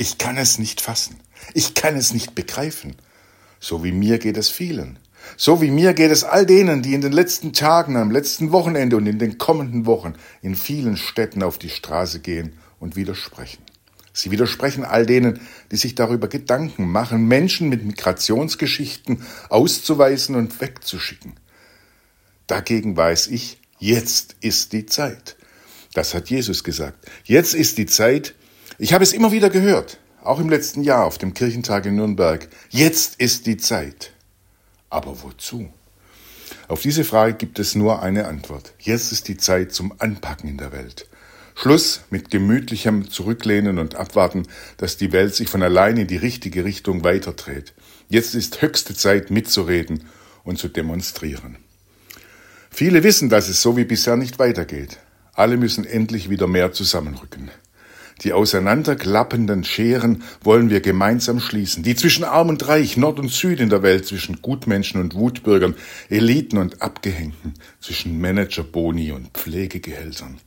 Ich kann es nicht fassen. Ich kann es nicht begreifen. So wie mir geht es vielen. So wie mir geht es all denen, die in den letzten Tagen, am letzten Wochenende und in den kommenden Wochen in vielen Städten auf die Straße gehen und widersprechen. Sie widersprechen all denen, die sich darüber Gedanken machen, Menschen mit Migrationsgeschichten auszuweisen und wegzuschicken. Dagegen weiß ich, jetzt ist die Zeit. Das hat Jesus gesagt. Jetzt ist die Zeit. Ich habe es immer wieder gehört, auch im letzten Jahr auf dem Kirchentag in Nürnberg. Jetzt ist die Zeit. Aber wozu? Auf diese Frage gibt es nur eine Antwort. Jetzt ist die Zeit zum Anpacken in der Welt. Schluss mit gemütlichem Zurücklehnen und Abwarten, dass die Welt sich von allein in die richtige Richtung weiterdreht. Jetzt ist höchste Zeit mitzureden und zu demonstrieren. Viele wissen, dass es so wie bisher nicht weitergeht. Alle müssen endlich wieder mehr zusammenrücken. Die auseinanderklappenden Scheren wollen wir gemeinsam schließen. Die zwischen Arm und Reich, Nord und Süd in der Welt, zwischen Gutmenschen und Wutbürgern, Eliten und Abgehängten, zwischen Managerboni und Pflegegehältern.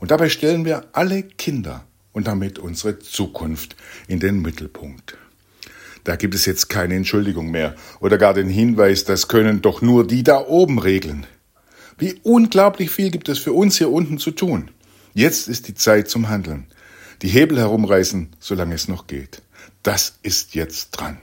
Und dabei stellen wir alle Kinder und damit unsere Zukunft in den Mittelpunkt. Da gibt es jetzt keine Entschuldigung mehr oder gar den Hinweis, das können doch nur die da oben regeln. Wie unglaublich viel gibt es für uns hier unten zu tun. Jetzt ist die Zeit zum Handeln die Hebel herumreißen, solange es noch geht. Das ist jetzt dran.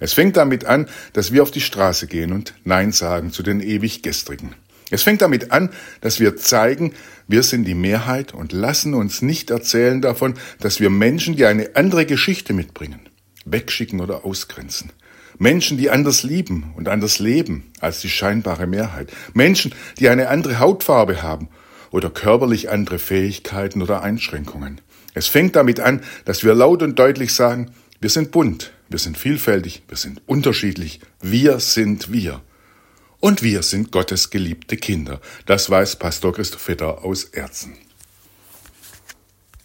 Es fängt damit an, dass wir auf die Straße gehen und Nein sagen zu den ewig Gestrigen. Es fängt damit an, dass wir zeigen, wir sind die Mehrheit und lassen uns nicht erzählen davon, dass wir Menschen, die eine andere Geschichte mitbringen, wegschicken oder ausgrenzen. Menschen, die anders lieben und anders leben als die scheinbare Mehrheit. Menschen, die eine andere Hautfarbe haben oder körperlich andere Fähigkeiten oder Einschränkungen. Es fängt damit an, dass wir laut und deutlich sagen, wir sind bunt, wir sind vielfältig, wir sind unterschiedlich, wir sind wir. Und wir sind Gottes geliebte Kinder. Das weiß Pastor Christoph Vetter aus Erzen.